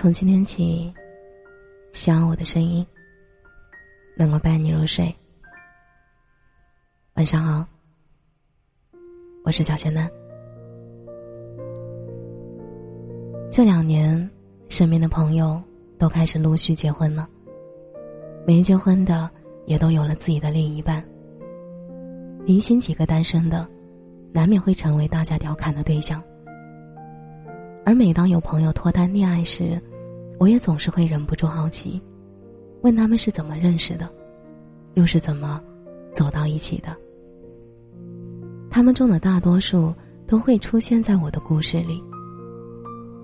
从今天起，希望我的声音能够伴你入睡。晚上好，我是小仙男。这两年，身边的朋友都开始陆续结婚了，没结婚的也都有了自己的另一半。零星几个单身的，难免会成为大家调侃的对象。而每当有朋友脱单恋爱时，我也总是会忍不住好奇，问他们是怎么认识的，又是怎么走到一起的。他们中的大多数都会出现在我的故事里。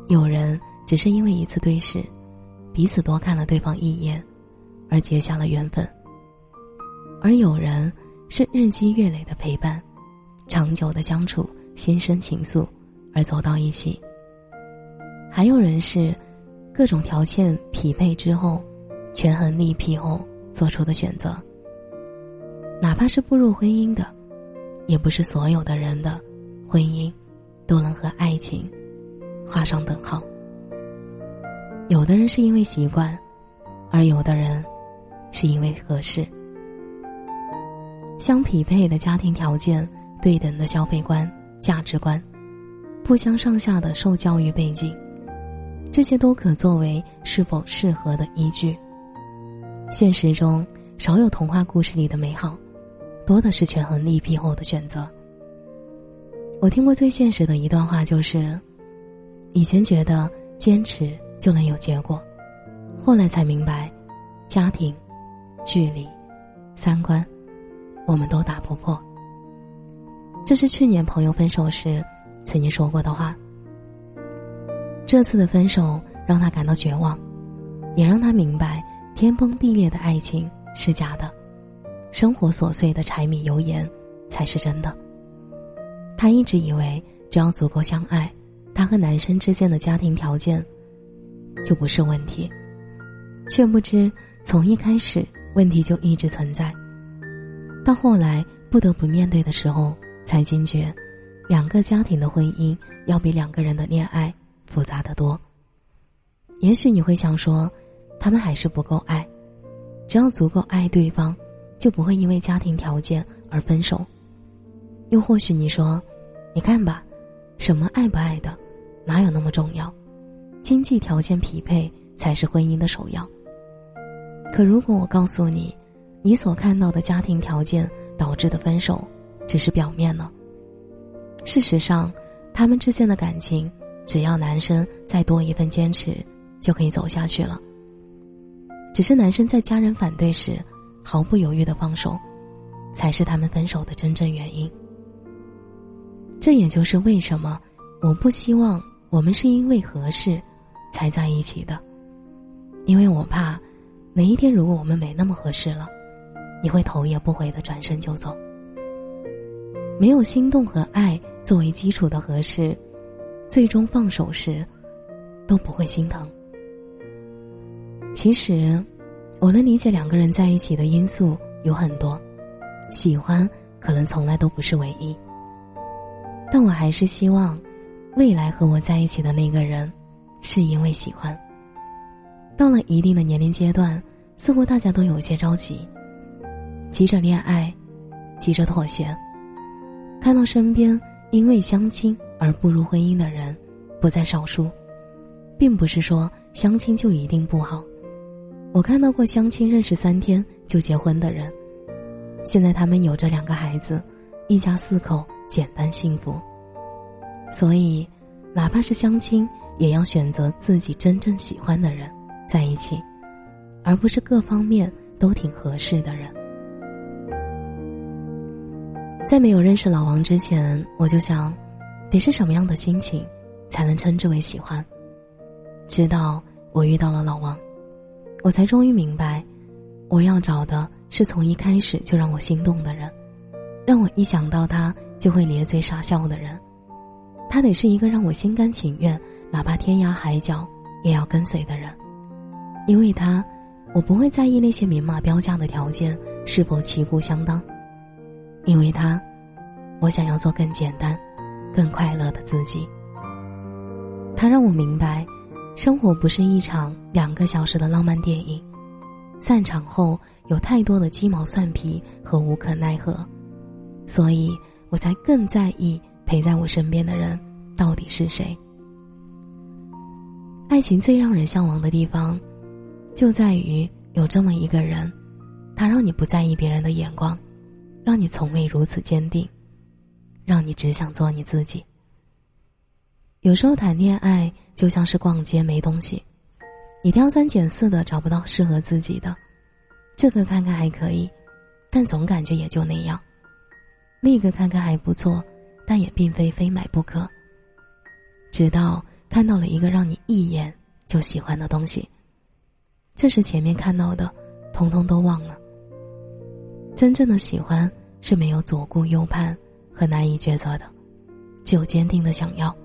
有人只是因为一次对视，彼此多看了对方一眼，而结下了缘分；而有人是日积月累的陪伴，长久的相处，心生情愫，而走到一起。还有人是各种条件匹配之后，权衡利弊后做出的选择。哪怕是步入婚姻的，也不是所有的人的婚姻都能和爱情画上等号。有的人是因为习惯，而有的人是因为合适。相匹配的家庭条件、对等的消费观、价值观、不相上下的受教育背景。这些都可作为是否适合的依据。现实中少有童话故事里的美好，多的是权衡利弊后的选择。我听过最现实的一段话就是：以前觉得坚持就能有结果，后来才明白，家庭、距离、三观，我们都打不破。这是去年朋友分手时曾经说过的话。这次的分手让他感到绝望，也让他明白天崩地裂的爱情是假的，生活琐碎的柴米油盐才是真的。他一直以为只要足够相爱，他和男生之间的家庭条件就不是问题，却不知从一开始问题就一直存在。到后来不得不面对的时候，才惊觉，两个家庭的婚姻要比两个人的恋爱。复杂的多。也许你会想说，他们还是不够爱，只要足够爱对方，就不会因为家庭条件而分手。又或许你说，你看吧，什么爱不爱的，哪有那么重要？经济条件匹配才是婚姻的首要。可如果我告诉你，你所看到的家庭条件导致的分手，只是表面呢？事实上，他们之间的感情。只要男生再多一份坚持，就可以走下去了。只是男生在家人反对时，毫不犹豫的放手，才是他们分手的真正原因。这也就是为什么我不希望我们是因为合适才在一起的，因为我怕哪一天如果我们没那么合适了，你会头也不回的转身就走。没有心动和爱作为基础的合适。最终放手时，都不会心疼。其实，我能理解两个人在一起的因素有很多，喜欢可能从来都不是唯一。但我还是希望，未来和我在一起的那个人，是因为喜欢。到了一定的年龄阶段，似乎大家都有些着急，急着恋爱，急着妥协。看到身边因为相亲。而步入婚姻的人，不在少数，并不是说相亲就一定不好。我看到过相亲认识三天就结婚的人，现在他们有着两个孩子，一家四口简单幸福。所以，哪怕是相亲，也要选择自己真正喜欢的人在一起，而不是各方面都挺合适的人。在没有认识老王之前，我就想。得是什么样的心情，才能称之为喜欢？直到我遇到了老王，我才终于明白，我要找的是从一开始就让我心动的人，让我一想到他就会咧嘴傻笑的人。他得是一个让我心甘情愿，哪怕天涯海角也要跟随的人。因为他，我不会在意那些明码标价的条件是否旗鼓相当。因为他，我想要做更简单。更快乐的自己。他让我明白，生活不是一场两个小时的浪漫电影，散场后有太多的鸡毛蒜皮和无可奈何，所以我才更在意陪在我身边的人到底是谁。爱情最让人向往的地方，就在于有这么一个人，他让你不在意别人的眼光，让你从未如此坚定，让你只想做你自己。有时候谈恋爱就像是逛街没东西，你挑三拣四的找不到适合自己的，这个看看还可以，但总感觉也就那样；那个看看还不错，但也并非非买不可。直到看到了一个让你一眼就喜欢的东西，这时前面看到的，通通都忘了。真正的喜欢是没有左顾右盼和难以抉择的，只有坚定的想要。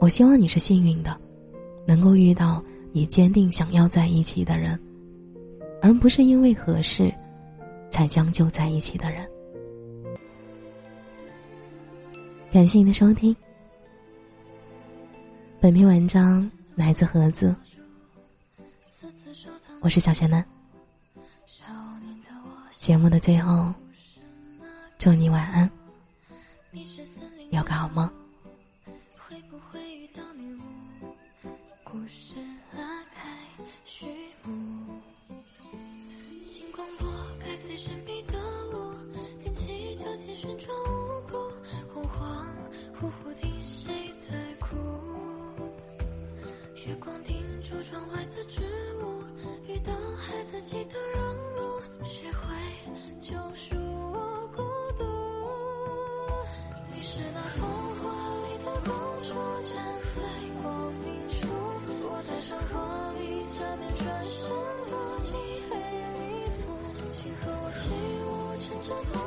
我希望你是幸运的，能够遇到你坚定想要在一起的人，而不是因为合适才将就在一起的人。感谢你的收听，本篇文章来自盒子，我是小贤男。节目的最后，祝你晚安，有个好梦。想和你见面，转身躲进黑里，负和我起舞，成着痛。